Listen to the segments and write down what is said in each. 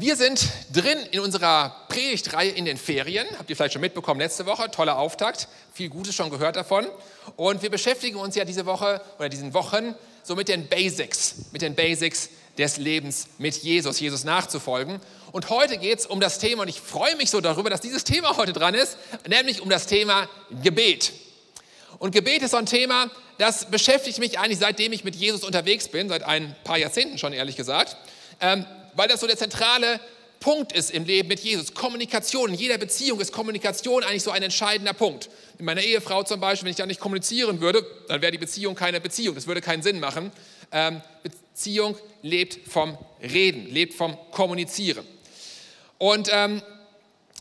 Wir sind drin in unserer Predigtreihe in den Ferien. Habt ihr vielleicht schon mitbekommen letzte Woche? Toller Auftakt. Viel Gutes schon gehört davon. Und wir beschäftigen uns ja diese Woche oder diesen Wochen so mit den Basics, mit den Basics des Lebens mit Jesus, Jesus nachzufolgen. Und heute geht es um das Thema, und ich freue mich so darüber, dass dieses Thema heute dran ist, nämlich um das Thema Gebet. Und Gebet ist so ein Thema, das beschäftigt mich eigentlich seitdem ich mit Jesus unterwegs bin, seit ein paar Jahrzehnten schon ehrlich gesagt. Ähm, weil das so der zentrale Punkt ist im Leben mit Jesus. Kommunikation. In jeder Beziehung ist Kommunikation eigentlich so ein entscheidender Punkt. Mit meiner Ehefrau zum Beispiel, wenn ich da nicht kommunizieren würde, dann wäre die Beziehung keine Beziehung. Das würde keinen Sinn machen. Ähm, Beziehung lebt vom Reden, lebt vom Kommunizieren. Und ähm,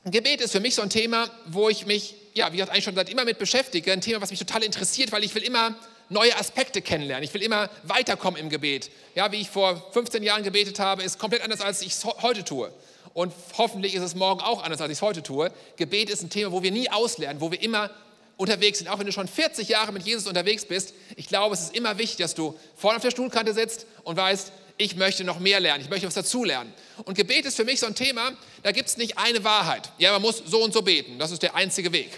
Gebet ist für mich so ein Thema, wo ich mich, ja, wie gesagt, eigentlich schon seit immer mit beschäftige. Ein Thema, was mich total interessiert, weil ich will immer neue Aspekte kennenlernen. Ich will immer weiterkommen im Gebet. Ja, wie ich vor 15 Jahren gebetet habe, ist komplett anders, als ich es heute tue. Und hoffentlich ist es morgen auch anders, als ich es heute tue. Gebet ist ein Thema, wo wir nie auslernen, wo wir immer unterwegs sind. Auch wenn du schon 40 Jahre mit Jesus unterwegs bist, ich glaube, es ist immer wichtig, dass du vorne auf der Stuhlkante sitzt und weißt, ich möchte noch mehr lernen, ich möchte was dazulernen. Und Gebet ist für mich so ein Thema, da gibt es nicht eine Wahrheit. Ja, man muss so und so beten, das ist der einzige Weg.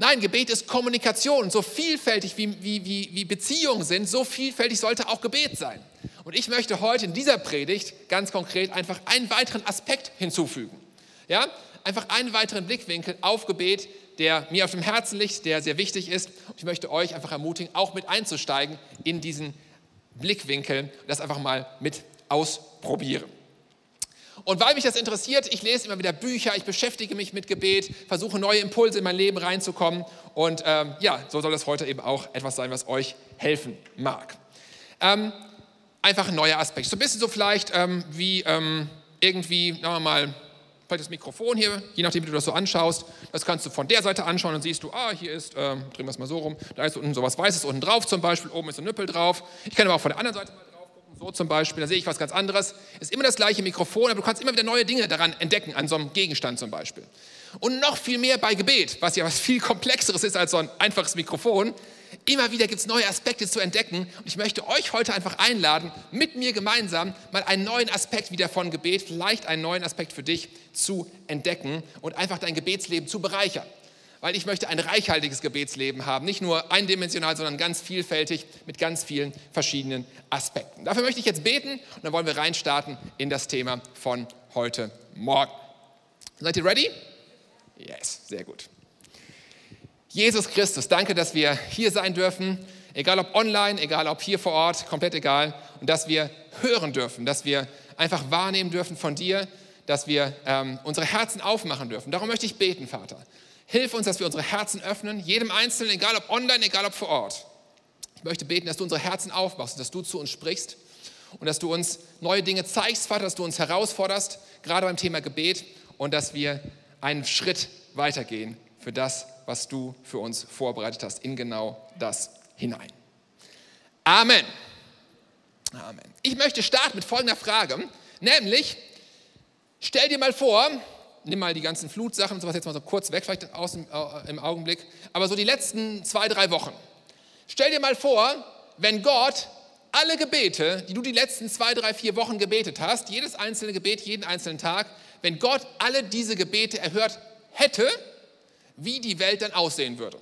Nein, Gebet ist Kommunikation. So vielfältig wie, wie, wie, wie Beziehungen sind, so vielfältig sollte auch Gebet sein. Und ich möchte heute in dieser Predigt ganz konkret einfach einen weiteren Aspekt hinzufügen. Ja? Einfach einen weiteren Blickwinkel auf Gebet, der mir auf dem Herzen liegt, der sehr wichtig ist. Ich möchte euch einfach ermutigen, auch mit einzusteigen in diesen Blickwinkel und das einfach mal mit ausprobieren. Und weil mich das interessiert, ich lese immer wieder Bücher, ich beschäftige mich mit Gebet, versuche neue Impulse in mein Leben reinzukommen. Und ähm, ja, so soll das heute eben auch etwas sein, was euch helfen mag. Ähm, einfach ein neuer Aspekt. So ein bisschen so vielleicht ähm, wie ähm, irgendwie, sagen wir mal, vielleicht das Mikrofon hier, je nachdem, wie du das so anschaust. Das kannst du von der Seite anschauen und siehst du, ah, hier ist, ähm, drehen wir es mal so rum, da ist unten so was Weißes unten drauf zum Beispiel, oben ist ein Nüppel drauf. Ich kann aber auch von der anderen Seite mal so zum Beispiel, da sehe ich was ganz anderes. Ist immer das gleiche Mikrofon, aber du kannst immer wieder neue Dinge daran entdecken, an so einem Gegenstand zum Beispiel. Und noch viel mehr bei Gebet, was ja was viel komplexeres ist als so ein einfaches Mikrofon. Immer wieder gibt es neue Aspekte zu entdecken und ich möchte euch heute einfach einladen, mit mir gemeinsam mal einen neuen Aspekt wieder von Gebet, vielleicht einen neuen Aspekt für dich zu entdecken und einfach dein Gebetsleben zu bereichern weil ich möchte ein reichhaltiges Gebetsleben haben, nicht nur eindimensional, sondern ganz vielfältig mit ganz vielen verschiedenen Aspekten. Dafür möchte ich jetzt beten und dann wollen wir reinstarten in das Thema von heute Morgen. Seid ihr ready? Yes, sehr gut. Jesus Christus, danke, dass wir hier sein dürfen, egal ob online, egal ob hier vor Ort, komplett egal, und dass wir hören dürfen, dass wir einfach wahrnehmen dürfen von dir, dass wir ähm, unsere Herzen aufmachen dürfen. Darum möchte ich beten, Vater Hilf uns, dass wir unsere Herzen öffnen, jedem Einzelnen, egal ob online, egal ob vor Ort. Ich möchte beten, dass du unsere Herzen aufmachst, dass du zu uns sprichst und dass du uns neue Dinge zeigst, Vater, dass du uns herausforderst, gerade beim Thema Gebet und dass wir einen Schritt weitergehen für das, was du für uns vorbereitet hast, in genau das hinein. Amen. Amen. Ich möchte starten mit folgender Frage, nämlich, stell dir mal vor, nimm mal die ganzen Flutsachen und sowas jetzt mal so kurz weg, vielleicht aus dem, äh, im Augenblick, aber so die letzten zwei, drei Wochen. Stell dir mal vor, wenn Gott alle Gebete, die du die letzten zwei, drei, vier Wochen gebetet hast, jedes einzelne Gebet, jeden einzelnen Tag, wenn Gott alle diese Gebete erhört hätte, wie die Welt dann aussehen würde.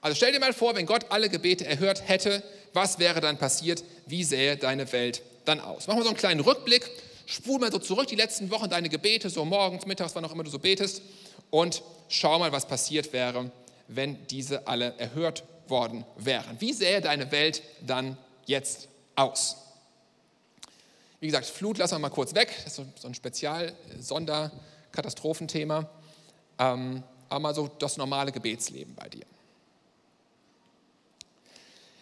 Also stell dir mal vor, wenn Gott alle Gebete erhört hätte, was wäre dann passiert? Wie sähe deine Welt dann aus? Machen wir so einen kleinen Rückblick spul mal so zurück die letzten Wochen deine Gebete, so morgens, mittags, wann auch immer du so betest und schau mal, was passiert wäre, wenn diese alle erhört worden wären. Wie sähe deine Welt dann jetzt aus? Wie gesagt, Flut lassen wir mal kurz weg. Das ist so ein Spezial-Sonderkatastrophenthema. Ähm, aber mal so das normale Gebetsleben bei dir.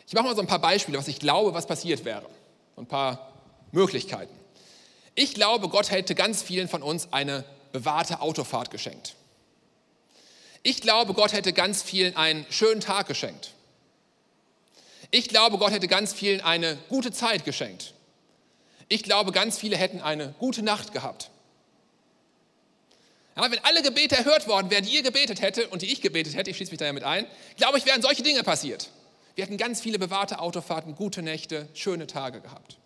Ich mache mal so ein paar Beispiele, was ich glaube, was passiert wäre. So ein paar Möglichkeiten. Ich glaube, Gott hätte ganz vielen von uns eine bewahrte Autofahrt geschenkt. Ich glaube, Gott hätte ganz vielen einen schönen Tag geschenkt. Ich glaube, Gott hätte ganz vielen eine gute Zeit geschenkt. Ich glaube, ganz viele hätten eine gute Nacht gehabt. Ja, wenn alle Gebete erhört worden wären, die ihr gebetet hätte und die ich gebetet hätte, ich schließe mich da ja mit ein, glaube ich, wären solche Dinge passiert. Wir hätten ganz viele bewahrte Autofahrten, gute Nächte, schöne Tage gehabt.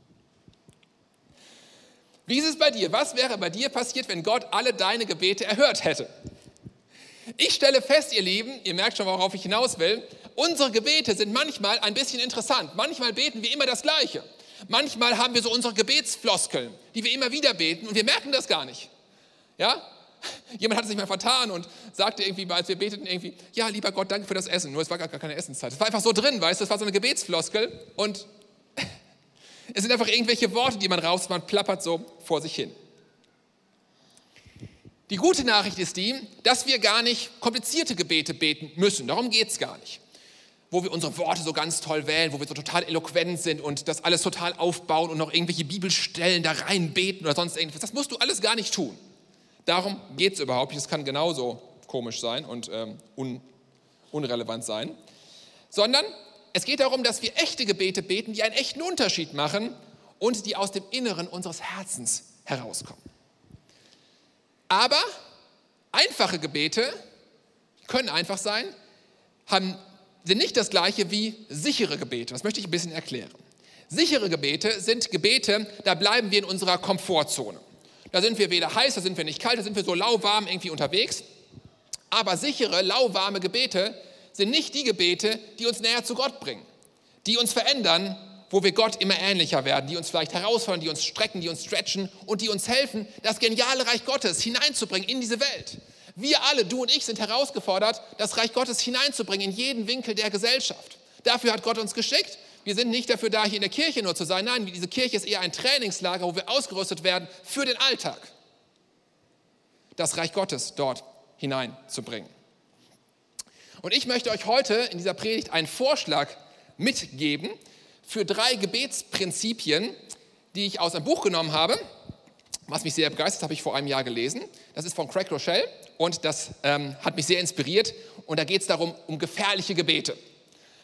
Wie ist es bei dir? Was wäre bei dir passiert, wenn Gott alle deine Gebete erhört hätte? Ich stelle fest, ihr Lieben, ihr merkt schon, worauf ich hinaus will, unsere Gebete sind manchmal ein bisschen interessant. Manchmal beten wir immer das Gleiche. Manchmal haben wir so unsere Gebetsfloskeln, die wir immer wieder beten und wir merken das gar nicht. Ja? Jemand hat sich mal vertan und sagte irgendwie, als wir beteten, irgendwie, ja, lieber Gott, danke für das Essen. Nur es war gar keine Essenszeit. Es war einfach so drin, weißt du, es war so eine Gebetsfloskel und es sind einfach irgendwelche Worte, die man raus, man plappert so vor sich hin. Die gute Nachricht ist die, dass wir gar nicht komplizierte Gebete beten müssen. Darum geht es gar nicht. Wo wir unsere Worte so ganz toll wählen, wo wir so total eloquent sind und das alles total aufbauen und noch irgendwelche Bibelstellen da rein beten oder sonst irgendwas. Das musst du alles gar nicht tun. Darum geht es überhaupt nicht. Das kann genauso komisch sein und ähm, un unrelevant sein. Sondern es geht darum, dass wir echte Gebete beten, die einen echten Unterschied machen und die aus dem Inneren unseres Herzens herauskommen. Aber einfache Gebete können einfach sein, haben, sind nicht das gleiche wie sichere Gebete. Das möchte ich ein bisschen erklären. Sichere Gebete sind Gebete, da bleiben wir in unserer Komfortzone. Da sind wir weder heiß, da sind wir nicht kalt, da sind wir so lauwarm irgendwie unterwegs. Aber sichere, lauwarme Gebete sind nicht die Gebete, die uns näher zu Gott bringen, die uns verändern, wo wir Gott immer ähnlicher werden, die uns vielleicht herausfordern, die uns strecken, die uns stretchen und die uns helfen, das geniale Reich Gottes hineinzubringen in diese Welt. Wir alle, du und ich, sind herausgefordert, das Reich Gottes hineinzubringen in jeden Winkel der Gesellschaft. Dafür hat Gott uns geschickt. Wir sind nicht dafür da, hier in der Kirche nur zu sein. Nein, diese Kirche ist eher ein Trainingslager, wo wir ausgerüstet werden für den Alltag. Das Reich Gottes dort hineinzubringen. Und ich möchte euch heute in dieser Predigt einen Vorschlag mitgeben, für drei Gebetsprinzipien, die ich aus einem Buch genommen habe, was mich sehr begeistert, habe ich vor einem Jahr gelesen. Das ist von Craig Rochelle und das ähm, hat mich sehr inspiriert. Und da geht es darum, um gefährliche Gebete.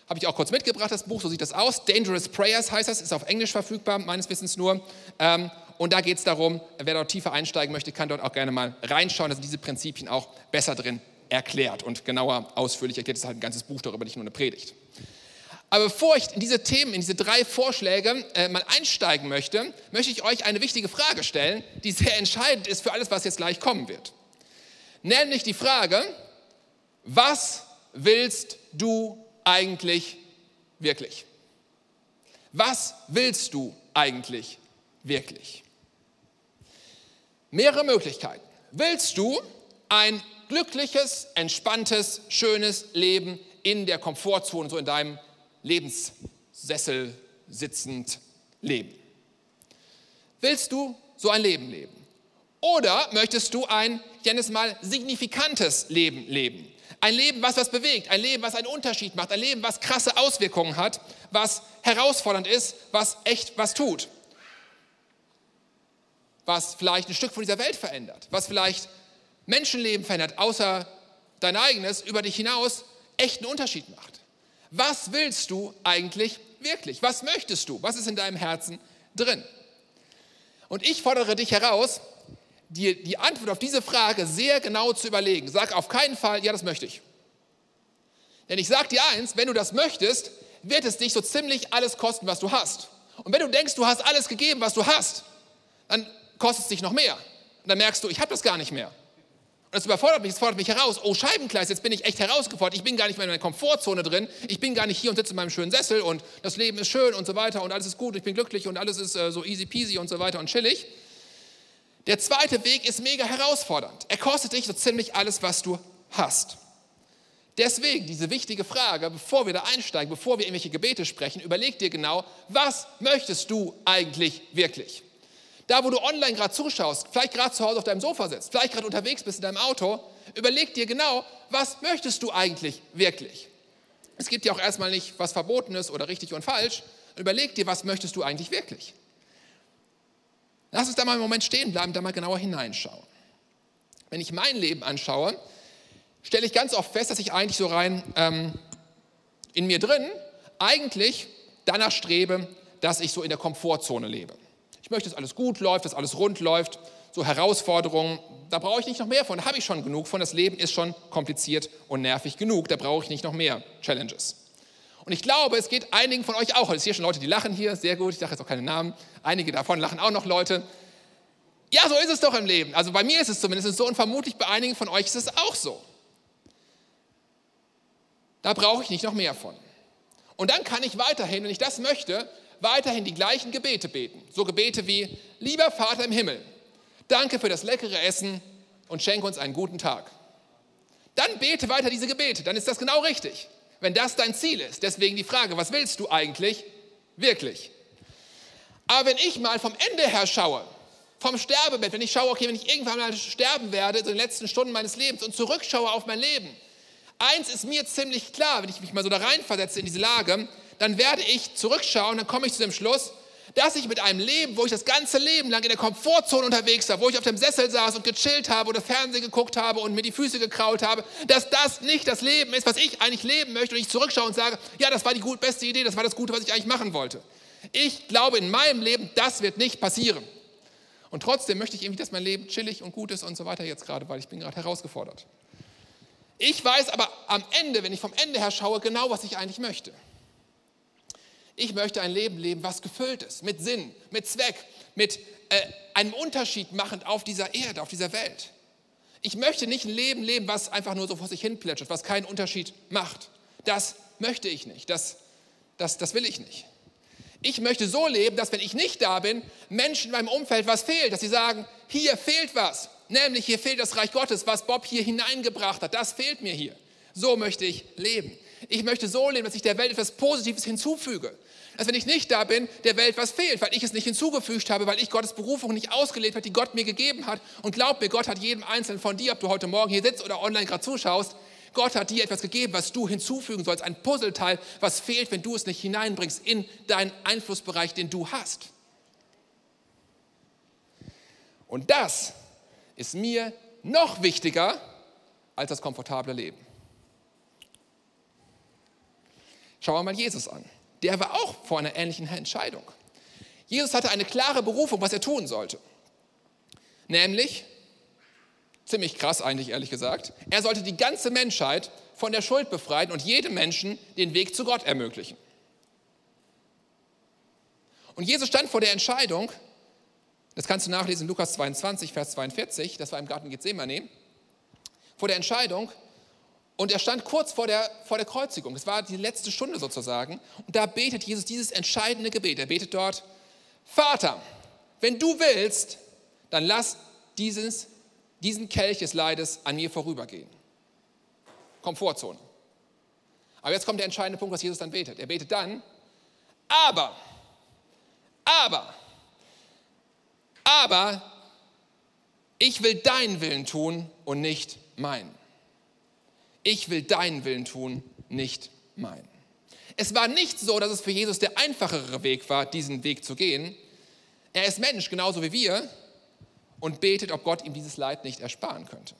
Habe ich auch kurz mitgebracht, das Buch, so sieht das aus. Dangerous Prayers heißt das, ist auf Englisch verfügbar, meines Wissens nur. Ähm, und da geht es darum, wer dort tiefer einsteigen möchte, kann dort auch gerne mal reinschauen. Da sind diese Prinzipien auch besser drin erklärt und genauer ausführlich erklärt. Es ist halt ein ganzes Buch darüber, nicht nur eine Predigt. Aber bevor ich in diese Themen, in diese drei Vorschläge äh, mal einsteigen möchte, möchte ich euch eine wichtige Frage stellen, die sehr entscheidend ist für alles, was jetzt gleich kommen wird. Nämlich die Frage, was willst du eigentlich wirklich? Was willst du eigentlich wirklich? Mehrere Möglichkeiten. Willst du ein glückliches, entspanntes, schönes Leben in der Komfortzone, so in deinem Lebenssessel sitzend leben. Willst du so ein Leben leben? Oder möchtest du ein, ich nenne es mal, signifikantes Leben leben? Ein Leben, was was bewegt, ein Leben, was einen Unterschied macht, ein Leben, was krasse Auswirkungen hat, was herausfordernd ist, was echt was tut. Was vielleicht ein Stück von dieser Welt verändert, was vielleicht Menschenleben verändert, außer dein eigenes, über dich hinaus echten Unterschied macht. Was willst du eigentlich wirklich? Was möchtest du? Was ist in deinem Herzen drin? Und ich fordere dich heraus, dir die Antwort auf diese Frage sehr genau zu überlegen. Sag auf keinen Fall, ja, das möchte ich. Denn ich sage dir eins, wenn du das möchtest, wird es dich so ziemlich alles kosten, was du hast. Und wenn du denkst, du hast alles gegeben, was du hast, dann kostet es dich noch mehr. Und dann merkst du, ich habe das gar nicht mehr. Das überfordert mich, es fordert mich heraus. Oh, Scheibenkleis, jetzt bin ich echt herausgefordert. Ich bin gar nicht mehr in meiner Komfortzone drin. Ich bin gar nicht hier und sitze in meinem schönen Sessel und das Leben ist schön und so weiter und alles ist gut und ich bin glücklich und alles ist äh, so easy peasy und so weiter und chillig. Der zweite Weg ist mega herausfordernd. Er kostet dich so ziemlich alles, was du hast. Deswegen diese wichtige Frage, bevor wir da einsteigen, bevor wir irgendwelche Gebete sprechen, überleg dir genau, was möchtest du eigentlich wirklich? Da, wo du online gerade zuschaust, vielleicht gerade zu Hause auf deinem Sofa sitzt, vielleicht gerade unterwegs bist in deinem Auto, überleg dir genau, was möchtest du eigentlich wirklich? Es gibt ja auch erstmal nicht was Verbotenes oder richtig und falsch. Überleg dir, was möchtest du eigentlich wirklich? Lass uns da mal einen Moment stehen bleiben, da mal genauer hineinschauen. Wenn ich mein Leben anschaue, stelle ich ganz oft fest, dass ich eigentlich so rein ähm, in mir drin eigentlich danach strebe, dass ich so in der Komfortzone lebe. Ich möchte, dass alles gut läuft, dass alles rund läuft. So Herausforderungen, da brauche ich nicht noch mehr von, da habe ich schon genug von. Das Leben ist schon kompliziert und nervig genug, da brauche ich nicht noch mehr Challenges. Und ich glaube, es geht einigen von euch auch. Es sind hier schon Leute, die lachen hier, sehr gut. Ich sage jetzt auch keine Namen. Einige davon lachen auch noch Leute. Ja, so ist es doch im Leben. Also bei mir ist es zumindest so und vermutlich bei einigen von euch ist es auch so. Da brauche ich nicht noch mehr von. Und dann kann ich weiterhin, wenn ich das möchte, weiterhin die gleichen Gebete beten. So Gebete wie, lieber Vater im Himmel, danke für das leckere Essen und schenke uns einen guten Tag. Dann bete weiter diese Gebete, dann ist das genau richtig, wenn das dein Ziel ist. Deswegen die Frage, was willst du eigentlich wirklich? Aber wenn ich mal vom Ende her schaue, vom Sterbebett, wenn ich schaue, okay, wenn ich irgendwann mal sterben werde, so in den letzten Stunden meines Lebens und zurückschaue auf mein Leben, eins ist mir ziemlich klar, wenn ich mich mal so da reinversetze in diese Lage, dann werde ich zurückschauen, dann komme ich zu dem Schluss, dass ich mit einem Leben, wo ich das ganze Leben lang in der Komfortzone unterwegs war, wo ich auf dem Sessel saß und gechillt habe oder Fernsehen geguckt habe und mir die Füße gekraut habe, dass das nicht das Leben ist, was ich eigentlich leben möchte und ich zurückschaue und sage, ja, das war die gut, beste Idee, das war das Gute, was ich eigentlich machen wollte. Ich glaube in meinem Leben, das wird nicht passieren. Und trotzdem möchte ich irgendwie, dass mein Leben chillig und gut ist und so weiter jetzt gerade, weil ich bin gerade herausgefordert. Ich weiß aber am Ende, wenn ich vom Ende her schaue, genau, was ich eigentlich möchte. Ich möchte ein Leben leben, was gefüllt ist, mit Sinn, mit Zweck, mit äh, einem Unterschied machend auf dieser Erde, auf dieser Welt. Ich möchte nicht ein Leben leben, was einfach nur so vor sich hin plätschert, was keinen Unterschied macht. Das möchte ich nicht. Das, das, das will ich nicht. Ich möchte so leben, dass wenn ich nicht da bin, Menschen in meinem Umfeld was fehlt, dass sie sagen, hier fehlt was. Nämlich hier fehlt das Reich Gottes, was Bob hier hineingebracht hat. Das fehlt mir hier. So möchte ich leben. Ich möchte so leben, dass ich der Welt etwas Positives hinzufüge. Dass wenn ich nicht da bin, der Welt was fehlt, weil ich es nicht hinzugefügt habe, weil ich Gottes Berufung nicht ausgelebt habe, die Gott mir gegeben hat. Und glaub mir, Gott hat jedem Einzelnen von dir, ob du heute Morgen hier sitzt oder online gerade zuschaust, Gott hat dir etwas gegeben, was du hinzufügen sollst, ein Puzzleteil, was fehlt, wenn du es nicht hineinbringst in deinen Einflussbereich, den du hast. Und das ist mir noch wichtiger als das komfortable Leben. Schauen wir mal Jesus an. Der war auch vor einer ähnlichen Entscheidung. Jesus hatte eine klare Berufung, was er tun sollte. Nämlich, ziemlich krass eigentlich ehrlich gesagt, er sollte die ganze Menschheit von der Schuld befreien und jedem Menschen den Weg zu Gott ermöglichen. Und Jesus stand vor der Entscheidung, das kannst du nachlesen Lukas 22, Vers 42, das war im Garten Gethsemane, vor der Entscheidung, und er stand kurz vor der, vor der Kreuzigung. Es war die letzte Stunde sozusagen. Und da betet Jesus dieses entscheidende Gebet. Er betet dort, Vater, wenn du willst, dann lass dieses, diesen Kelch des Leides an mir vorübergehen. Komfortzone. Aber jetzt kommt der entscheidende Punkt, was Jesus dann betet. Er betet dann, aber, aber, aber ich will deinen Willen tun und nicht meinen. Ich will deinen Willen tun, nicht meinen. Es war nicht so, dass es für Jesus der einfachere Weg war, diesen Weg zu gehen. Er ist Mensch, genauso wie wir, und betet, ob Gott ihm dieses Leid nicht ersparen könnte.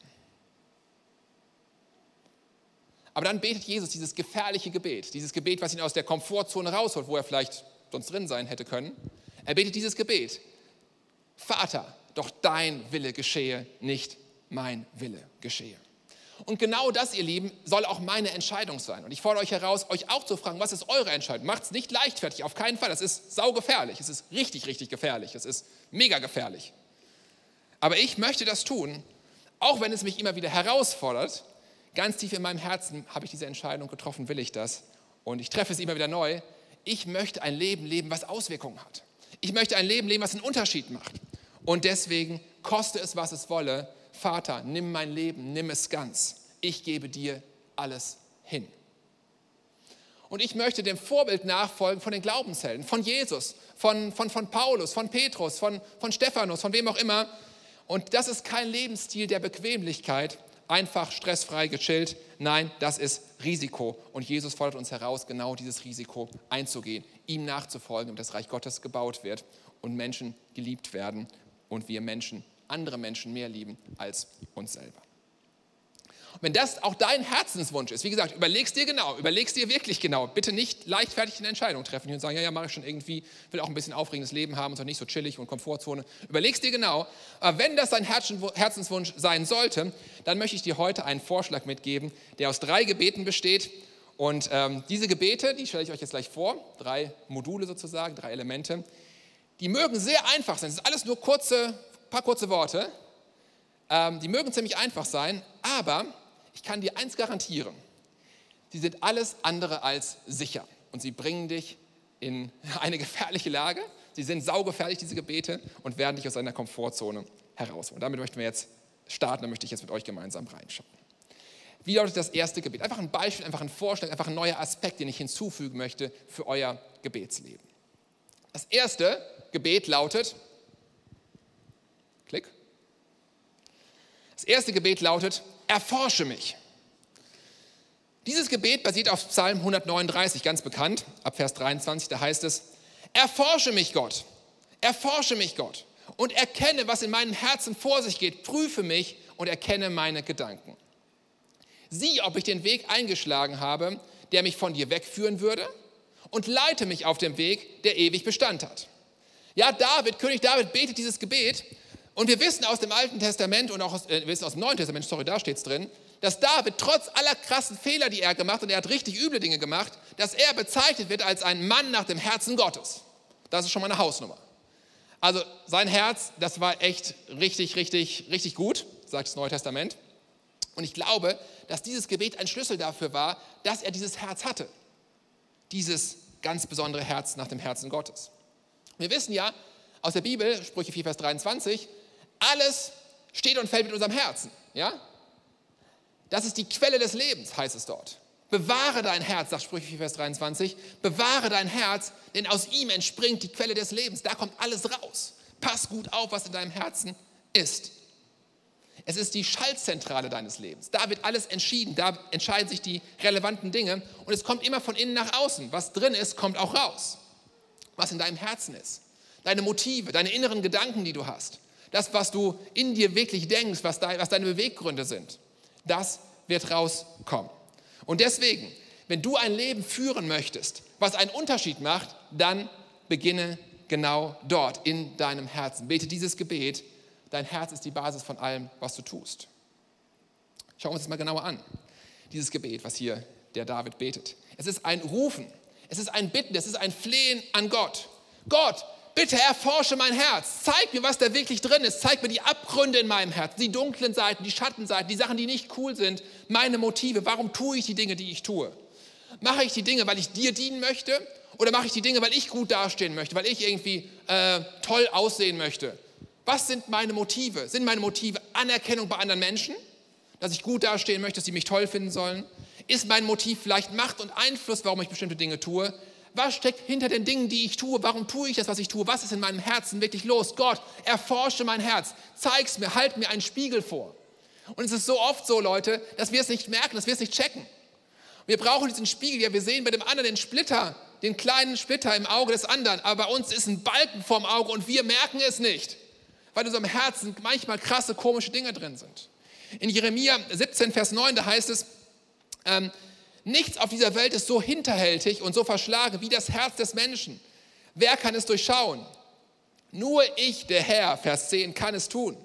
Aber dann betet Jesus dieses gefährliche Gebet, dieses Gebet, was ihn aus der Komfortzone rausholt, wo er vielleicht sonst drin sein hätte können. Er betet dieses Gebet. Vater, doch dein Wille geschehe, nicht mein Wille geschehe. Und genau das, ihr Lieben, soll auch meine Entscheidung sein. Und ich fordere euch heraus, euch auch zu fragen, was ist eure Entscheidung? Macht es nicht leichtfertig, auf keinen Fall. Das ist saugefährlich. Es ist richtig, richtig gefährlich. Es ist mega gefährlich. Aber ich möchte das tun, auch wenn es mich immer wieder herausfordert. Ganz tief in meinem Herzen habe ich diese Entscheidung getroffen, will ich das. Und ich treffe es immer wieder neu. Ich möchte ein Leben leben, was Auswirkungen hat. Ich möchte ein Leben leben, was einen Unterschied macht. Und deswegen, koste es, was es wolle, Vater, nimm mein Leben, nimm es ganz. Ich gebe dir alles hin. Und ich möchte dem Vorbild nachfolgen von den Glaubenshelden, von Jesus, von, von, von Paulus, von Petrus, von, von Stephanus, von wem auch immer. Und das ist kein Lebensstil der Bequemlichkeit, einfach stressfrei gechillt. Nein, das ist Risiko. Und Jesus fordert uns heraus, genau dieses Risiko einzugehen, ihm nachzufolgen, damit das Reich Gottes gebaut wird und Menschen geliebt werden und wir Menschen andere Menschen mehr lieben als uns selber. Und wenn das auch dein Herzenswunsch ist, wie gesagt, überlegst dir genau, überlegst dir wirklich genau. Bitte nicht leichtfertig eine Entscheidung treffen und sagen, ja, ja, mache ich schon irgendwie, will auch ein bisschen aufregendes Leben haben und so nicht so chillig und Komfortzone. Überlegst dir genau. Aber wenn das dein Herzenswunsch sein sollte, dann möchte ich dir heute einen Vorschlag mitgeben, der aus drei Gebeten besteht. Und ähm, diese Gebete, die stelle ich euch jetzt gleich vor, drei Module sozusagen, drei Elemente, die mögen sehr einfach sein. Es ist alles nur kurze paar kurze Worte. Ähm, die mögen ziemlich einfach sein, aber ich kann dir eins garantieren. Sie sind alles andere als sicher und sie bringen dich in eine gefährliche Lage. Sie sind saugefährlich, diese Gebete, und werden dich aus deiner Komfortzone herausholen. Damit möchten wir jetzt starten, da möchte ich jetzt mit euch gemeinsam reinschauen. Wie lautet das erste Gebet? Einfach ein Beispiel, einfach ein Vorschlag, einfach ein neuer Aspekt, den ich hinzufügen möchte für euer Gebetsleben. Das erste Gebet lautet, Klick. Das erste Gebet lautet, erforsche mich. Dieses Gebet basiert auf Psalm 139, ganz bekannt, ab Vers 23, da heißt es, erforsche mich Gott, erforsche mich Gott und erkenne, was in meinem Herzen vor sich geht, prüfe mich und erkenne meine Gedanken. Sieh, ob ich den Weg eingeschlagen habe, der mich von dir wegführen würde und leite mich auf dem Weg, der ewig Bestand hat. Ja, David, König David betet dieses Gebet und wir wissen aus dem Alten Testament und auch aus, äh, wissen aus dem Neuen Testament, sorry, da steht es drin, dass David trotz aller krassen Fehler, die er gemacht hat, und er hat richtig üble Dinge gemacht, dass er bezeichnet wird als ein Mann nach dem Herzen Gottes. Das ist schon mal eine Hausnummer. Also sein Herz, das war echt richtig, richtig, richtig gut, sagt das Neue Testament. Und ich glaube, dass dieses Gebet ein Schlüssel dafür war, dass er dieses Herz hatte. Dieses ganz besondere Herz nach dem Herzen Gottes. Wir wissen ja aus der Bibel, Sprüche 4, Vers 23, alles steht und fällt mit unserem Herzen. Ja? Das ist die Quelle des Lebens, heißt es dort. Bewahre dein Herz, sagt Sprüche 4, Vers 23. Bewahre dein Herz, denn aus ihm entspringt die Quelle des Lebens. Da kommt alles raus. Pass gut auf, was in deinem Herzen ist. Es ist die Schaltzentrale deines Lebens. Da wird alles entschieden. Da entscheiden sich die relevanten Dinge. Und es kommt immer von innen nach außen. Was drin ist, kommt auch raus. Was in deinem Herzen ist. Deine Motive, deine inneren Gedanken, die du hast. Das, was du in dir wirklich denkst, was, deine Beweggründe sind das wird rauskommen. Und deswegen, wenn du ein Leben führen möchtest, was einen Unterschied macht, dann beginne genau dort in deinem Herzen. Bete dieses Gebet. Dein Herz ist die Basis von allem, was du tust. Schauen wir uns das mal genauer an. Dieses Gebet, was hier der David betet. Es ist ein Rufen, es ist ein Bitten, es ist ein Flehen an Gott. Gott, bitte erforsche mein Herz. Zeig mir, was da wirklich drin ist. Zeig mir die Abgründe in meinem Herzen, die dunklen Seiten, die Schattenseiten, die Sachen, die nicht cool sind, meine Motive. Warum tue ich die Dinge, die ich tue? Mache ich die Dinge, weil ich dir dienen möchte? Oder mache ich die Dinge, weil ich gut dastehen möchte, weil ich irgendwie äh, toll aussehen möchte? Was sind meine Motive? Sind meine Motive Anerkennung bei anderen Menschen? Dass ich gut dastehen möchte, dass sie mich toll finden sollen? Ist mein Motiv vielleicht Macht und Einfluss, warum ich bestimmte Dinge tue? Was steckt hinter den Dingen, die ich tue? Warum tue ich das, was ich tue? Was ist in meinem Herzen wirklich los? Gott, erforsche mein Herz. Zeig's mir, halt mir einen Spiegel vor. Und es ist so oft so, Leute, dass wir es nicht merken, dass wir es nicht checken. Wir brauchen diesen Spiegel. Ja, wir sehen bei dem anderen den Splitter, den kleinen Splitter im Auge des anderen. Aber bei uns ist ein Balken vorm Auge und wir merken es nicht, weil in unserem Herzen manchmal krasse, komische Dinge drin sind. In Jeremia 17, Vers 9, da heißt es, ähm, Nichts auf dieser Welt ist so hinterhältig und so verschlagen wie das Herz des Menschen. Wer kann es durchschauen? Nur ich, der Herr, Vers 10, kann es tun.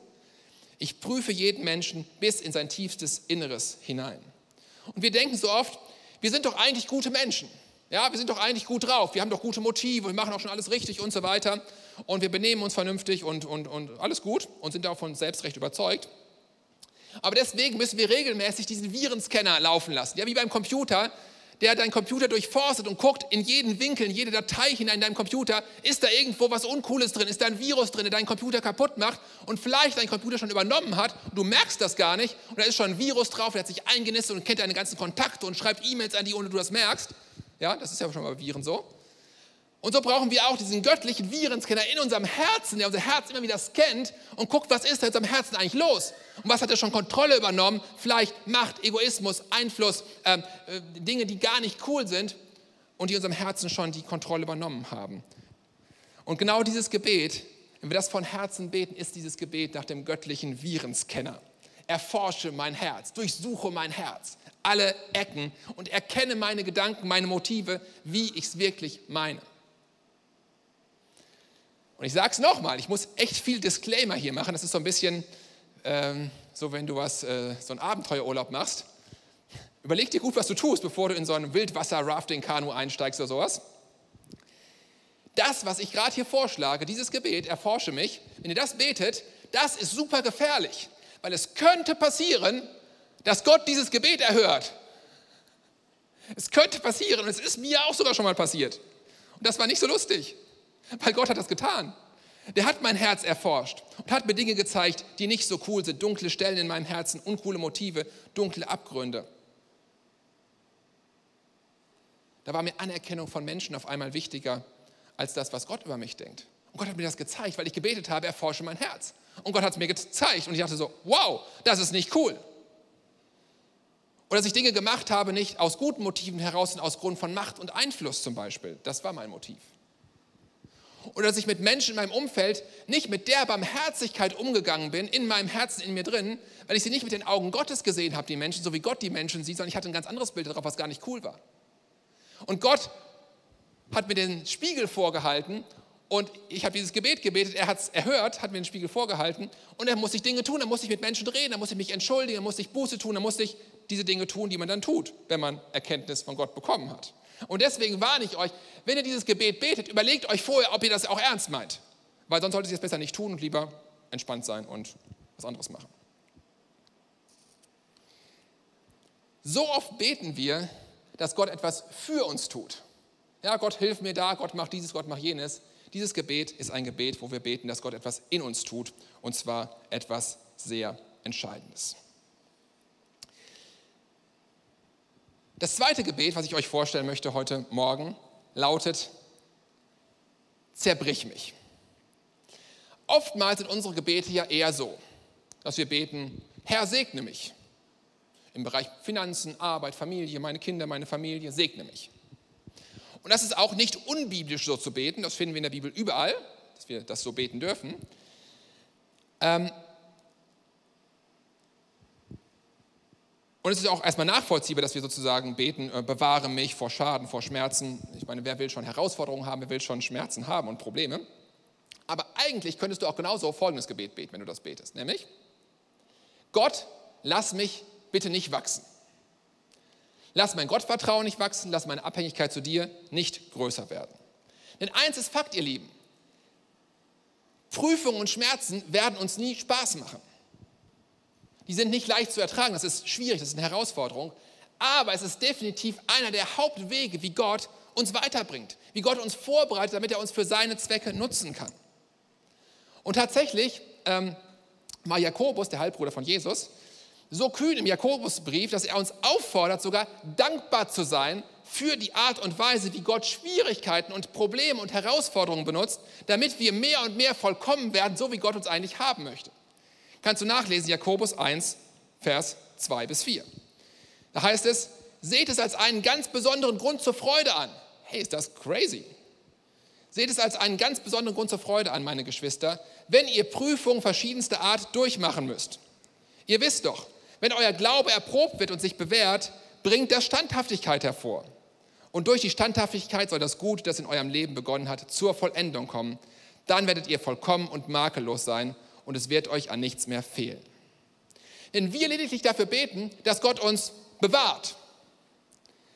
Ich prüfe jeden Menschen bis in sein tiefstes Inneres hinein. Und wir denken so oft, wir sind doch eigentlich gute Menschen. Ja, wir sind doch eigentlich gut drauf. Wir haben doch gute Motive, wir machen auch schon alles richtig und so weiter. Und wir benehmen uns vernünftig und, und, und alles gut und sind davon selbst recht überzeugt. Aber deswegen müssen wir regelmäßig diesen Virenscanner laufen lassen. Ja, wie beim Computer, der deinen Computer durchforstet und guckt in jeden Winkel, in jede Datei hinein in deinem Computer, ist da irgendwo was Uncooles drin, ist da ein Virus drin, der deinen Computer kaputt macht und vielleicht deinen Computer schon übernommen hat und du merkst das gar nicht und da ist schon ein Virus drauf, der hat sich eingenistet und kennt deine ganzen Kontakte und schreibt E-Mails an die, ohne du das merkst. Ja, das ist ja schon mal bei Viren so. Und so brauchen wir auch diesen göttlichen Virenscanner in unserem Herzen, der unser Herz immer wieder scannt und guckt, was ist da in unserem Herzen eigentlich los? Und was hat er schon Kontrolle übernommen? Vielleicht Macht, Egoismus, Einfluss, ähm, äh, Dinge, die gar nicht cool sind und die unserem Herzen schon die Kontrolle übernommen haben. Und genau dieses Gebet, wenn wir das von Herzen beten, ist dieses Gebet nach dem göttlichen Virenscanner. Erforsche mein Herz, durchsuche mein Herz, alle Ecken und erkenne meine Gedanken, meine Motive, wie ich es wirklich meine. Und ich sage es nochmal, ich muss echt viel Disclaimer hier machen. Das ist so ein bisschen ähm, so, wenn du was, äh, so einen Abenteuerurlaub machst. Überleg dir gut, was du tust, bevor du in so ein Wildwasser-Rafting-Kanu einsteigst oder sowas. Das, was ich gerade hier vorschlage, dieses Gebet, erforsche mich, wenn ihr das betet, Das ist super gefährlich, weil es könnte passieren, dass Gott dieses Gebet erhört. Es könnte passieren und es ist mir auch sogar schon mal passiert. Und das war nicht so lustig, weil Gott hat das getan. Der hat mein Herz erforscht und hat mir Dinge gezeigt, die nicht so cool sind. Dunkle Stellen in meinem Herzen, uncoole Motive, dunkle Abgründe. Da war mir Anerkennung von Menschen auf einmal wichtiger als das, was Gott über mich denkt. Und Gott hat mir das gezeigt, weil ich gebetet habe, erforsche mein Herz. Und Gott hat es mir gezeigt und ich dachte so, wow, das ist nicht cool. Oder dass ich Dinge gemacht habe, nicht aus guten Motiven heraus, sondern aus Grund von Macht und Einfluss zum Beispiel. Das war mein Motiv. Oder dass ich mit Menschen in meinem Umfeld nicht mit der Barmherzigkeit umgegangen bin, in meinem Herzen, in mir drin, weil ich sie nicht mit den Augen Gottes gesehen habe, die Menschen, so wie Gott die Menschen sieht, sondern ich hatte ein ganz anderes Bild darauf, was gar nicht cool war. Und Gott hat mir den Spiegel vorgehalten und ich habe dieses Gebet gebetet, er hat es erhört, hat mir den Spiegel vorgehalten und er muss sich Dinge tun, er muss sich mit Menschen reden, er muss sich mich entschuldigen, er muss sich Buße tun, er muss sich diese Dinge tun, die man dann tut, wenn man Erkenntnis von Gott bekommen hat. Und deswegen warne ich euch, wenn ihr dieses Gebet betet, überlegt euch vorher, ob ihr das auch ernst meint. Weil sonst solltet ihr es besser nicht tun und lieber entspannt sein und was anderes machen. So oft beten wir, dass Gott etwas für uns tut. Ja, Gott hilft mir da, Gott macht dieses, Gott macht jenes. Dieses Gebet ist ein Gebet, wo wir beten, dass Gott etwas in uns tut und zwar etwas sehr Entscheidendes. Das zweite Gebet, was ich euch vorstellen möchte heute Morgen, lautet, zerbrich mich. Oftmals sind unsere Gebete ja eher so, dass wir beten, Herr, segne mich. Im Bereich Finanzen, Arbeit, Familie, meine Kinder, meine Familie, segne mich. Und das ist auch nicht unbiblisch so zu beten, das finden wir in der Bibel überall, dass wir das so beten dürfen. Ähm, Und es ist auch erstmal nachvollziehbar, dass wir sozusagen beten, äh, bewahre mich vor Schaden, vor Schmerzen. Ich meine, wer will schon Herausforderungen haben, wer will schon Schmerzen haben und Probleme? Aber eigentlich könntest du auch genauso folgendes Gebet beten, wenn du das betest, nämlich, Gott, lass mich bitte nicht wachsen. Lass mein Gottvertrauen nicht wachsen, lass meine Abhängigkeit zu dir nicht größer werden. Denn eins ist Fakt, ihr Lieben, Prüfungen und Schmerzen werden uns nie Spaß machen. Die sind nicht leicht zu ertragen, das ist schwierig, das ist eine Herausforderung. Aber es ist definitiv einer der Hauptwege, wie Gott uns weiterbringt, wie Gott uns vorbereitet, damit er uns für seine Zwecke nutzen kann. Und tatsächlich ähm, war Jakobus, der Halbbruder von Jesus, so kühn im Jakobusbrief, dass er uns auffordert, sogar dankbar zu sein für die Art und Weise, wie Gott Schwierigkeiten und Probleme und Herausforderungen benutzt, damit wir mehr und mehr vollkommen werden, so wie Gott uns eigentlich haben möchte. Kannst du nachlesen, Jakobus 1, Vers 2 bis 4. Da heißt es, seht es als einen ganz besonderen Grund zur Freude an. Hey, ist das crazy? Seht es als einen ganz besonderen Grund zur Freude an, meine Geschwister, wenn ihr Prüfungen verschiedenster Art durchmachen müsst. Ihr wisst doch, wenn euer Glaube erprobt wird und sich bewährt, bringt das Standhaftigkeit hervor. Und durch die Standhaftigkeit soll das Gute, das in eurem Leben begonnen hat, zur Vollendung kommen. Dann werdet ihr vollkommen und makellos sein und es wird euch an nichts mehr fehlen. Wenn wir lediglich dafür beten, dass Gott uns bewahrt,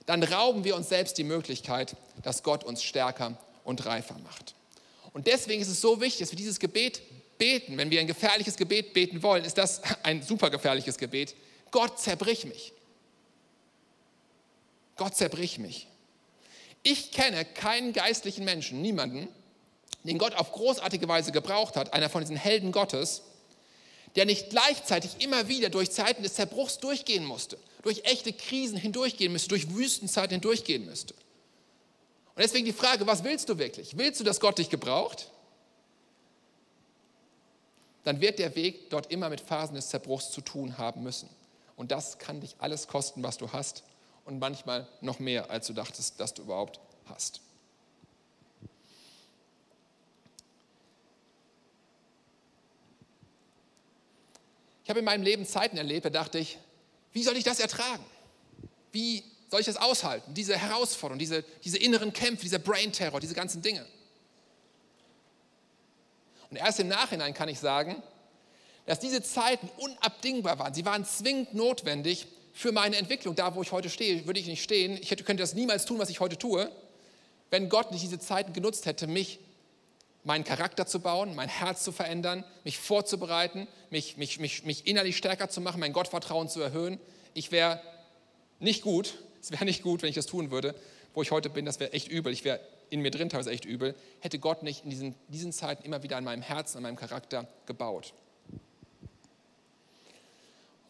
dann rauben wir uns selbst die Möglichkeit, dass Gott uns stärker und reifer macht. Und deswegen ist es so wichtig, dass wir dieses Gebet beten. Wenn wir ein gefährliches Gebet beten wollen, ist das ein super gefährliches Gebet. Gott zerbrich mich. Gott zerbrich mich. Ich kenne keinen geistlichen Menschen, niemanden, den Gott auf großartige Weise gebraucht hat, einer von diesen Helden Gottes, der nicht gleichzeitig immer wieder durch Zeiten des Zerbruchs durchgehen musste, durch echte Krisen hindurchgehen müsste, durch Wüstenzeiten hindurchgehen müsste. Und deswegen die Frage, was willst du wirklich? Willst du, dass Gott dich gebraucht? Dann wird der Weg dort immer mit Phasen des Zerbruchs zu tun haben müssen. Und das kann dich alles kosten, was du hast und manchmal noch mehr, als du dachtest, dass du überhaupt hast. Ich habe in meinem Leben Zeiten erlebt, da dachte ich, wie soll ich das ertragen? Wie soll ich das aushalten? Diese Herausforderung, diese, diese inneren Kämpfe, dieser Brain Terror, diese ganzen Dinge. Und erst im Nachhinein kann ich sagen, dass diese Zeiten unabdingbar waren. Sie waren zwingend notwendig für meine Entwicklung. Da, wo ich heute stehe, würde ich nicht stehen. Ich hätte, könnte das niemals tun, was ich heute tue, wenn Gott nicht diese Zeiten genutzt hätte, mich meinen Charakter zu bauen, mein Herz zu verändern, mich vorzubereiten, mich, mich, mich, mich innerlich stärker zu machen, mein Gottvertrauen zu erhöhen. Ich wäre nicht gut, es wäre nicht gut, wenn ich das tun würde. Wo ich heute bin, das wäre echt übel. Ich wäre in mir drin teilweise echt übel. Hätte Gott nicht in diesen, diesen Zeiten immer wieder an meinem Herzen, an meinem Charakter gebaut.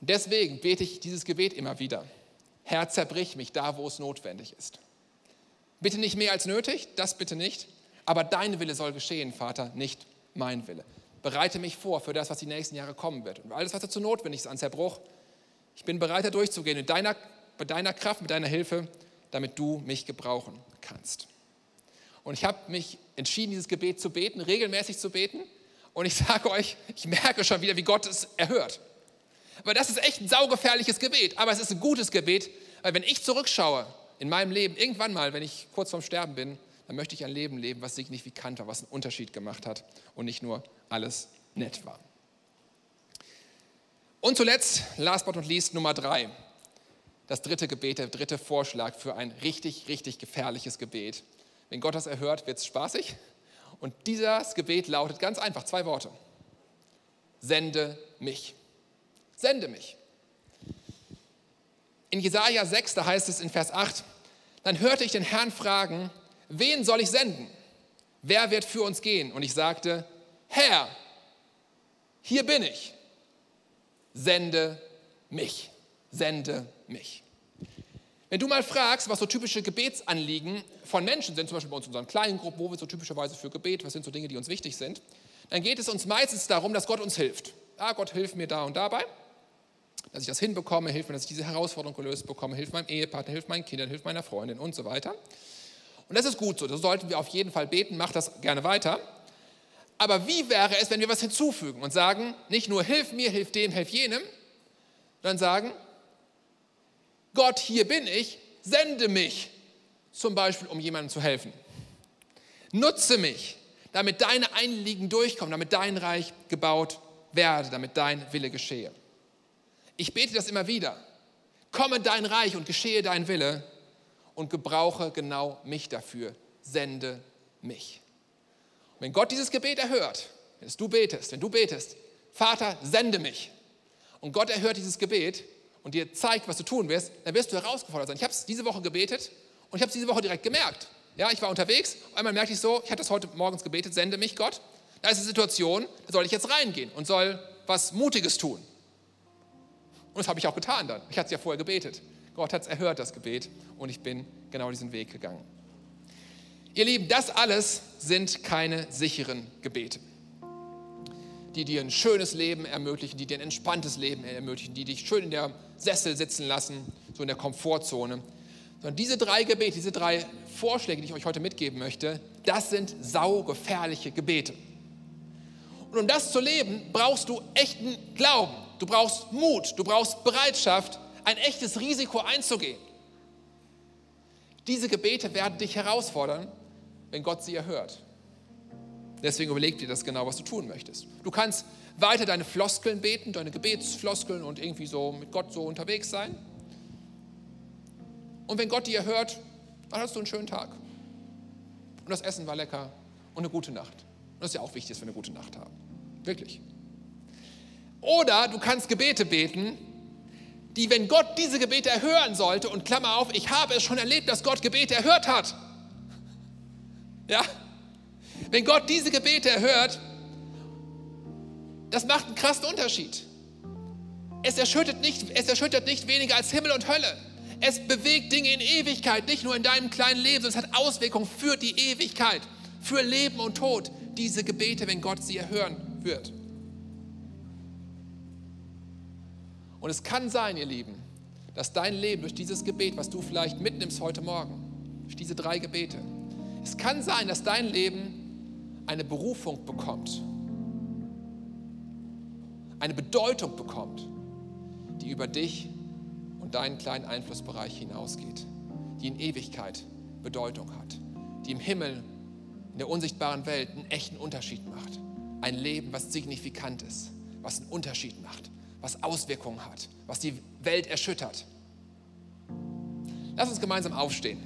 Und deswegen bete ich dieses Gebet immer wieder. Herr, zerbrich mich da, wo es notwendig ist. Bitte nicht mehr als nötig, das bitte nicht. Aber dein Wille soll geschehen, Vater, nicht mein Wille. Bereite mich vor für das, was die nächsten Jahre kommen wird. Und alles, was dazu notwendig ist an Zerbruch, ich bin bereit, da durchzugehen mit deiner, mit deiner Kraft, mit deiner Hilfe, damit du mich gebrauchen kannst. Und ich habe mich entschieden, dieses Gebet zu beten, regelmäßig zu beten. Und ich sage euch, ich merke schon wieder, wie Gott es erhört. Aber das ist echt ein saugefährliches Gebet. Aber es ist ein gutes Gebet, weil wenn ich zurückschaue in meinem Leben, irgendwann mal, wenn ich kurz vorm Sterben bin, dann möchte ich ein Leben leben, was signifikant war, was einen Unterschied gemacht hat und nicht nur alles nett war. Und zuletzt, last but not least, Nummer drei. Das dritte Gebet, der dritte Vorschlag für ein richtig, richtig gefährliches Gebet. Wenn Gott das erhört, wird es spaßig. Und dieses Gebet lautet ganz einfach, zwei Worte. Sende mich. Sende mich. In Jesaja 6, da heißt es in Vers 8, dann hörte ich den Herrn fragen, wen soll ich senden? Wer wird für uns gehen? Und ich sagte, Herr, hier bin ich. Sende mich. Sende mich. Wenn du mal fragst, was so typische Gebetsanliegen von Menschen sind, zum Beispiel bei uns in unseren kleinen Gruppen, wo wir so typischerweise für Gebet, was sind so Dinge, die uns wichtig sind, dann geht es uns meistens darum, dass Gott uns hilft. Ja, Gott hilft mir da und dabei, dass ich das hinbekomme, hilft mir, dass ich diese Herausforderung gelöst bekomme, hilft meinem Ehepartner, hilft meinen Kindern, hilft meiner Freundin und so weiter. Und das ist gut so, das sollten wir auf jeden Fall beten, mach das gerne weiter. Aber wie wäre es, wenn wir was hinzufügen und sagen, nicht nur hilf mir, hilf dem, hilf jenem, sondern sagen, Gott, hier bin ich, sende mich, zum Beispiel, um jemandem zu helfen. Nutze mich, damit deine Einliegen durchkommen, damit dein Reich gebaut werde, damit dein Wille geschehe. Ich bete das immer wieder. Komme dein Reich und geschehe dein Wille und gebrauche genau mich dafür. Sende mich. Und wenn Gott dieses Gebet erhört, wenn du betest, wenn du betest, Vater, sende mich. Und Gott erhört dieses Gebet und dir zeigt, was du tun wirst, dann wirst du herausgefordert sein. Ich habe es diese Woche gebetet und ich habe es diese Woche direkt gemerkt. Ja, ich war unterwegs, einmal merkte ich so, ich hatte das heute morgens gebetet, sende mich Gott. Da ist eine Situation, da soll ich jetzt reingehen und soll was Mutiges tun. Und das habe ich auch getan dann. Ich hatte es ja vorher gebetet. Gott hat es erhört, das Gebet, und ich bin genau diesen Weg gegangen. Ihr Lieben, das alles sind keine sicheren Gebete, die dir ein schönes Leben ermöglichen, die dir ein entspanntes Leben ermöglichen, die dich schön in der Sessel sitzen lassen, so in der Komfortzone. Sondern diese drei Gebete, diese drei Vorschläge, die ich euch heute mitgeben möchte, das sind saugefährliche Gebete. Und um das zu leben, brauchst du echten Glauben. Du brauchst Mut, du brauchst Bereitschaft, ein echtes Risiko einzugehen. Diese Gebete werden dich herausfordern, wenn Gott sie erhört. Deswegen überleg dir das genau, was du tun möchtest. Du kannst weiter deine Floskeln beten, deine Gebetsfloskeln und irgendwie so mit Gott so unterwegs sein. Und wenn Gott dir erhört, dann hast du einen schönen Tag. Und das Essen war lecker und eine gute Nacht. Und das ist ja auch wichtig, dass wir eine gute Nacht haben. Wirklich. Oder du kannst Gebete beten, die, wenn Gott diese Gebete erhören sollte, und Klammer auf, ich habe es schon erlebt, dass Gott Gebete erhört hat. Ja? Wenn Gott diese Gebete erhört, das macht einen krassen Unterschied. Es erschüttert, nicht, es erschüttert nicht weniger als Himmel und Hölle. Es bewegt Dinge in Ewigkeit, nicht nur in deinem kleinen Leben, sondern es hat Auswirkungen für die Ewigkeit, für Leben und Tod. Diese Gebete, wenn Gott sie erhören wird. Und es kann sein, ihr Lieben, dass dein Leben durch dieses Gebet, was du vielleicht mitnimmst heute Morgen, durch diese drei Gebete, es kann sein, dass dein Leben eine Berufung bekommt, eine Bedeutung bekommt, die über dich und deinen kleinen Einflussbereich hinausgeht, die in Ewigkeit Bedeutung hat, die im Himmel, in der unsichtbaren Welt einen echten Unterschied macht. Ein Leben, was signifikant ist, was einen Unterschied macht was Auswirkungen hat, was die Welt erschüttert. Lass uns gemeinsam aufstehen.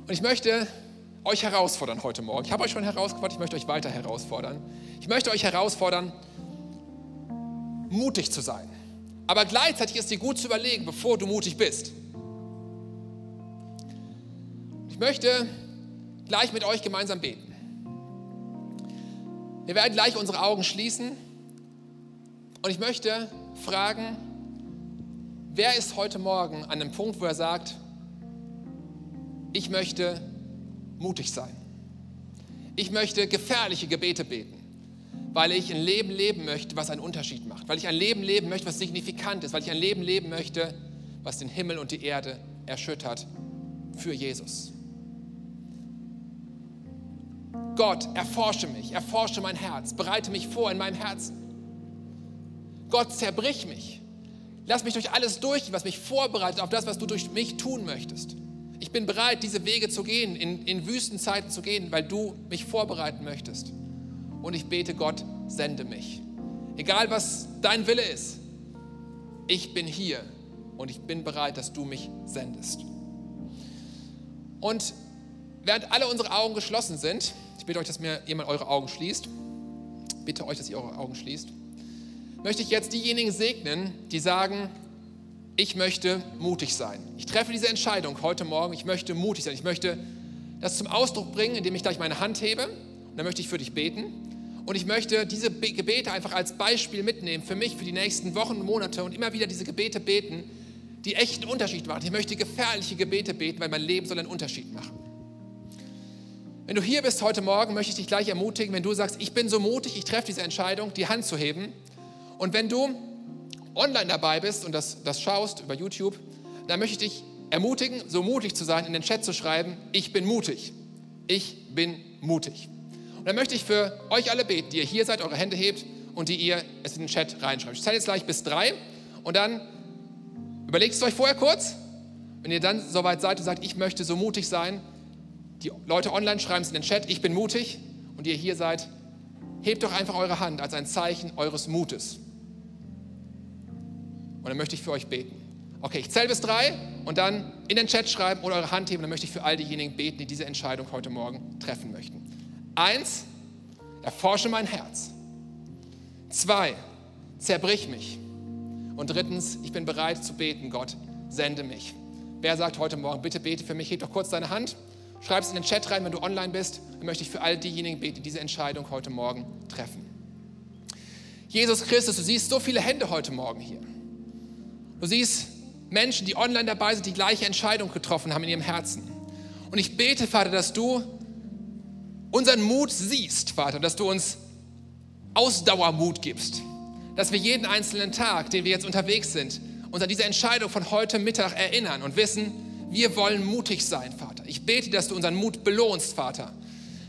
Und ich möchte euch herausfordern heute Morgen. Ich habe euch schon herausgefordert, ich möchte euch weiter herausfordern. Ich möchte euch herausfordern, mutig zu sein. Aber gleichzeitig ist dir gut zu überlegen, bevor du mutig bist. Ich möchte gleich mit euch gemeinsam beten. Wir werden gleich unsere Augen schließen und ich möchte fragen, wer ist heute Morgen an einem Punkt, wo er sagt, ich möchte mutig sein. Ich möchte gefährliche Gebete beten, weil ich ein Leben leben möchte, was einen Unterschied macht, weil ich ein Leben leben möchte, was signifikant ist, weil ich ein Leben leben möchte, was den Himmel und die Erde erschüttert für Jesus. Gott, erforsche mich, erforsche mein Herz, bereite mich vor in meinem Herzen. Gott, zerbrich mich. Lass mich durch alles durch, was mich vorbereitet auf das, was du durch mich tun möchtest. Ich bin bereit, diese Wege zu gehen, in, in Wüstenzeiten zu gehen, weil du mich vorbereiten möchtest. Und ich bete Gott, sende mich. Egal was dein Wille ist, ich bin hier und ich bin bereit, dass du mich sendest. Und während alle unsere Augen geschlossen sind, ich bitte euch, dass mir jemand eure Augen schließt, bitte euch, dass ihr eure Augen schließt, möchte ich jetzt diejenigen segnen, die sagen, ich möchte mutig sein. Ich treffe diese Entscheidung heute Morgen, ich möchte mutig sein. Ich möchte das zum Ausdruck bringen, indem ich gleich meine Hand hebe und dann möchte ich für dich beten. Und ich möchte diese Gebete einfach als Beispiel mitnehmen für mich, für die nächsten Wochen Monate und immer wieder diese Gebete beten, die echten Unterschied machen. Ich möchte gefährliche Gebete beten, weil mein Leben soll einen Unterschied machen. Wenn du hier bist heute Morgen, möchte ich dich gleich ermutigen, wenn du sagst, ich bin so mutig, ich treffe diese Entscheidung, die Hand zu heben. Und wenn du online dabei bist und das, das schaust über YouTube, dann möchte ich dich ermutigen, so mutig zu sein, in den Chat zu schreiben, ich bin mutig. Ich bin mutig. Und dann möchte ich für euch alle beten, die ihr hier seid, eure Hände hebt und die ihr es in den Chat reinschreibt. Ich zähle jetzt gleich bis drei und dann überlegt es euch vorher kurz. Wenn ihr dann soweit seid und sagt, ich möchte so mutig sein, die Leute online schreiben es in den Chat, ich bin mutig und ihr hier seid, hebt doch einfach eure Hand als ein Zeichen eures Mutes. Und dann möchte ich für euch beten. Okay, ich zähle bis drei und dann in den Chat schreiben oder eure Hand heben. Dann möchte ich für all diejenigen beten, die diese Entscheidung heute Morgen treffen möchten. Eins, erforsche mein Herz. Zwei, zerbrich mich. Und drittens, ich bin bereit zu beten, Gott, sende mich. Wer sagt heute Morgen, bitte bete für mich, heb doch kurz deine Hand, schreib es in den Chat rein, wenn du online bist. Dann möchte ich für all diejenigen beten, die diese Entscheidung heute Morgen treffen. Jesus Christus, du siehst so viele Hände heute Morgen hier. Du siehst Menschen, die online dabei sind, die gleiche Entscheidung getroffen haben in ihrem Herzen. Und ich bete, Vater, dass du unseren Mut siehst, Vater, dass du uns Ausdauermut gibst. Dass wir jeden einzelnen Tag, den wir jetzt unterwegs sind, uns an diese Entscheidung von heute Mittag erinnern und wissen, wir wollen mutig sein, Vater. Ich bete, dass du unseren Mut belohnst, Vater.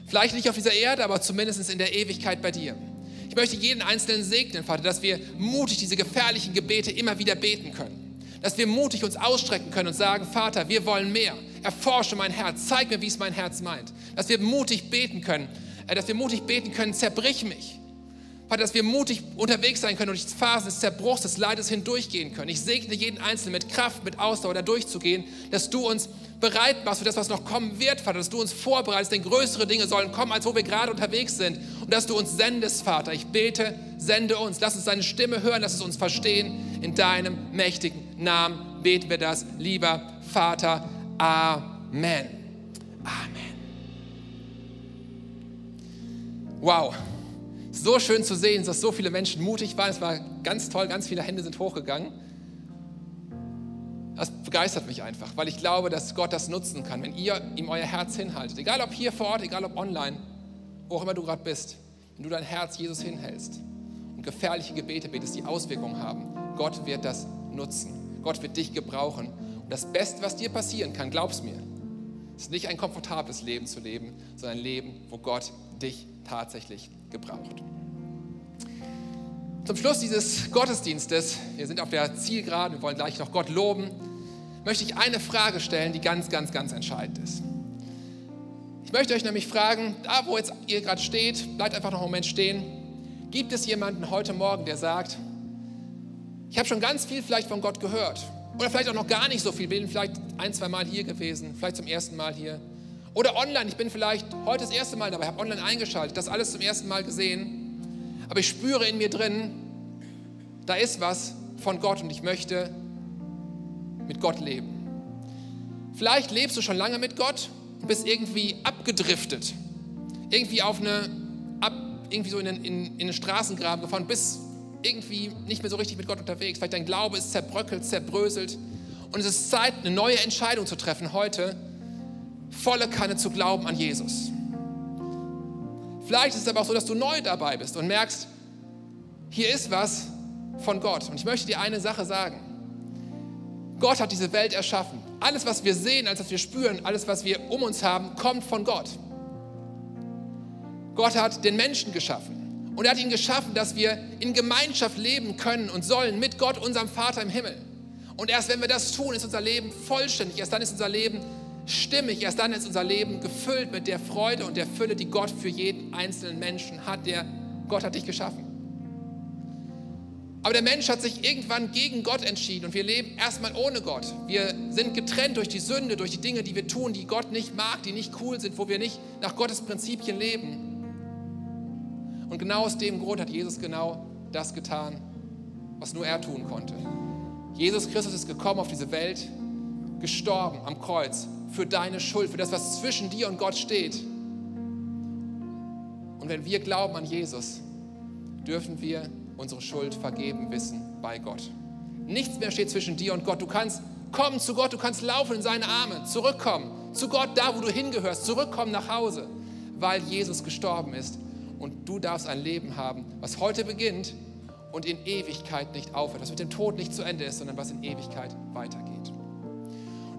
Vielleicht nicht auf dieser Erde, aber zumindest in der Ewigkeit bei dir. Ich möchte jeden Einzelnen segnen, Vater, dass wir mutig diese gefährlichen Gebete immer wieder beten können. Dass wir mutig uns ausstrecken können und sagen, Vater, wir wollen mehr. Erforsche mein Herz, zeig mir, wie es mein Herz meint. Dass wir mutig beten können, äh, dass wir mutig beten können, zerbrich mich. Vater, dass wir mutig unterwegs sein können und durch Phasen des Zerbruchs, des Leides hindurchgehen können. Ich segne jeden Einzelnen mit Kraft, mit Ausdauer da durchzugehen, dass du uns bereit machst für das, was noch kommen wird, Vater, dass du uns vorbereitest, denn größere Dinge sollen kommen, als wo wir gerade unterwegs sind und dass du uns sendest, Vater. Ich bete, sende uns, lass uns deine Stimme hören, lass es uns verstehen. In deinem mächtigen Namen beten wir das, lieber Vater. Amen. Amen. Wow. So schön zu sehen, dass so viele Menschen mutig waren. Es war ganz toll, ganz viele Hände sind hochgegangen. Das begeistert mich einfach, weil ich glaube, dass Gott das nutzen kann, wenn ihr ihm euer Herz hinhaltet. Egal ob hier vor Ort, egal ob online, wo auch immer du gerade bist. Wenn du dein Herz Jesus hinhältst und gefährliche Gebete betest, die Auswirkungen haben, Gott wird das nutzen. Gott wird dich gebrauchen. Und das Beste, was dir passieren kann, glaub's mir, ist nicht ein komfortables Leben zu leben, sondern ein Leben, wo Gott dich tatsächlich gebraucht. Zum Schluss dieses Gottesdienstes, wir sind auf der Zielgeraden, wir wollen gleich noch Gott loben, möchte ich eine Frage stellen, die ganz, ganz, ganz entscheidend ist. Ich möchte euch nämlich fragen, da wo jetzt ihr gerade steht, bleibt einfach noch einen Moment stehen. Gibt es jemanden heute Morgen, der sagt, ich habe schon ganz viel vielleicht von Gott gehört oder vielleicht auch noch gar nicht so viel, bin vielleicht ein, zwei Mal hier gewesen, vielleicht zum ersten Mal hier Oder online, ich bin vielleicht heute das erste Mal dabei, habe online eingeschaltet, das alles zum ersten Mal gesehen. Aber ich spüre in mir drin, da ist was von Gott und ich möchte mit Gott leben. Vielleicht lebst du schon lange mit Gott und bist irgendwie abgedriftet. Irgendwie auf eine, ab, irgendwie so in den, in, in den Straßengraben gefahren, bist irgendwie nicht mehr so richtig mit Gott unterwegs. Vielleicht dein Glaube ist zerbröckelt, zerbröselt. Und es ist Zeit, eine neue Entscheidung zu treffen heute, volle Kanne zu glauben an Jesus. Vielleicht ist es aber auch so, dass du neu dabei bist und merkst, hier ist was von Gott. Und ich möchte dir eine Sache sagen. Gott hat diese Welt erschaffen. Alles, was wir sehen, alles, was wir spüren, alles, was wir um uns haben, kommt von Gott. Gott hat den Menschen geschaffen. Und er hat ihn geschaffen, dass wir in Gemeinschaft leben können und sollen mit Gott, unserem Vater im Himmel. Und erst wenn wir das tun, ist unser Leben vollständig. Erst dann ist unser Leben stimmig. Erst dann ist unser Leben gefüllt mit der Freude und der Fülle, die Gott für jeden einzelnen Menschen hat. Der Gott hat dich geschaffen. Aber der Mensch hat sich irgendwann gegen Gott entschieden und wir leben erstmal ohne Gott. Wir sind getrennt durch die Sünde, durch die Dinge, die wir tun, die Gott nicht mag, die nicht cool sind, wo wir nicht nach Gottes Prinzipien leben. Und genau aus dem Grund hat Jesus genau das getan, was nur er tun konnte. Jesus Christus ist gekommen auf diese Welt, gestorben am Kreuz für deine Schuld, für das, was zwischen dir und Gott steht. Und wenn wir glauben an Jesus, dürfen wir unsere Schuld vergeben wissen bei Gott. Nichts mehr steht zwischen dir und Gott. Du kannst kommen zu Gott, du kannst laufen in seine Arme, zurückkommen zu Gott, da wo du hingehörst, zurückkommen nach Hause, weil Jesus gestorben ist. Und du darfst ein Leben haben, was heute beginnt und in Ewigkeit nicht aufhört, was mit dem Tod nicht zu Ende ist, sondern was in Ewigkeit weitergeht.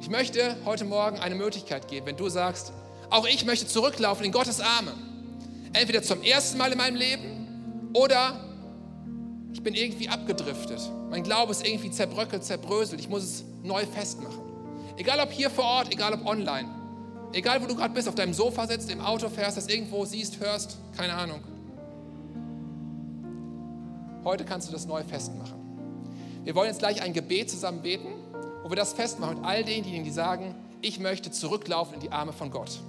Ich möchte heute Morgen eine Möglichkeit geben, wenn du sagst, auch ich möchte zurücklaufen in Gottes Arme. Entweder zum ersten Mal in meinem Leben oder ich bin irgendwie abgedriftet. Mein Glaube ist irgendwie zerbröckelt, zerbröselt. Ich muss es neu festmachen. Egal ob hier vor Ort, egal ob online. Egal wo du gerade bist, auf deinem Sofa sitzt, im Auto fährst, das irgendwo siehst, hörst, keine Ahnung. Heute kannst du das neu festmachen. Wir wollen jetzt gleich ein Gebet zusammen beten, wo wir das festmachen mit all denjenigen, die sagen, ich möchte zurücklaufen in die Arme von Gott,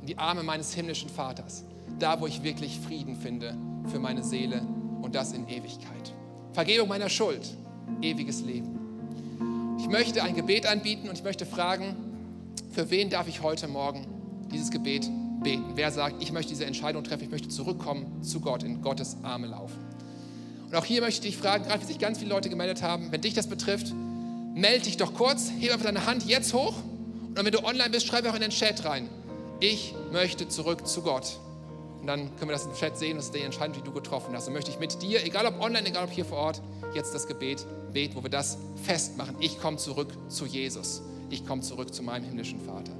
in die Arme meines himmlischen Vaters, da wo ich wirklich Frieden finde für meine Seele und das in Ewigkeit. Vergebung meiner Schuld, ewiges Leben. Ich möchte ein Gebet anbieten und ich möchte fragen, für wen darf ich heute Morgen dieses Gebet beten? Wer sagt, ich möchte diese Entscheidung treffen, ich möchte zurückkommen zu Gott, in Gottes Arme laufen? Und auch hier möchte ich dich fragen, gerade wie sich ganz viele Leute gemeldet haben, wenn dich das betrifft, melde dich doch kurz, hebe einfach deine Hand jetzt hoch und wenn du online bist, schreibe auch in den Chat rein, ich möchte zurück zu Gott. Und dann können wir das im Chat sehen, das ist die Entscheidung, die du getroffen hast. Und möchte ich mit dir, egal ob online, egal ob hier vor Ort, jetzt das Gebet beten, wo wir das festmachen. Ich komme zurück zu Jesus. Ich komme zurück zu meinem himmlischen Vater.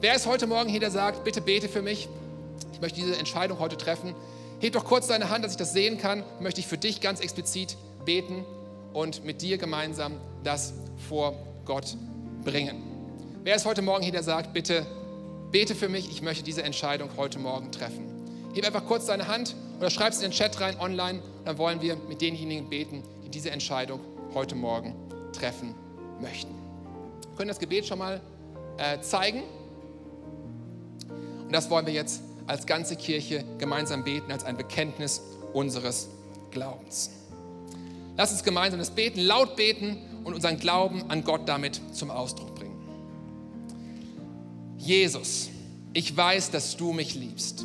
Wer ist heute Morgen hier, der sagt, bitte bete für mich? Ich möchte diese Entscheidung heute treffen. Heb doch kurz deine Hand, dass ich das sehen kann. Möchte ich für dich ganz explizit beten und mit dir gemeinsam das vor Gott bringen. Wer ist heute Morgen hier, der sagt, bitte bete für mich, ich möchte diese Entscheidung heute Morgen treffen. Heb einfach kurz deine Hand oder schreib es in den Chat rein online. Dann wollen wir mit denjenigen beten, die diese Entscheidung heute Morgen treffen möchten. Wir können das Gebet schon mal äh, zeigen. Und das wollen wir jetzt als ganze Kirche gemeinsam beten, als ein Bekenntnis unseres Glaubens. Lass uns gemeinsam das Beten, laut beten und unseren Glauben an Gott damit zum Ausdruck bringen. Jesus, ich weiß, dass du mich liebst.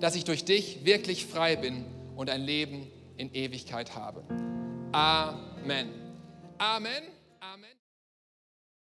dass ich durch dich wirklich frei bin und ein Leben in Ewigkeit habe. Amen. Amen.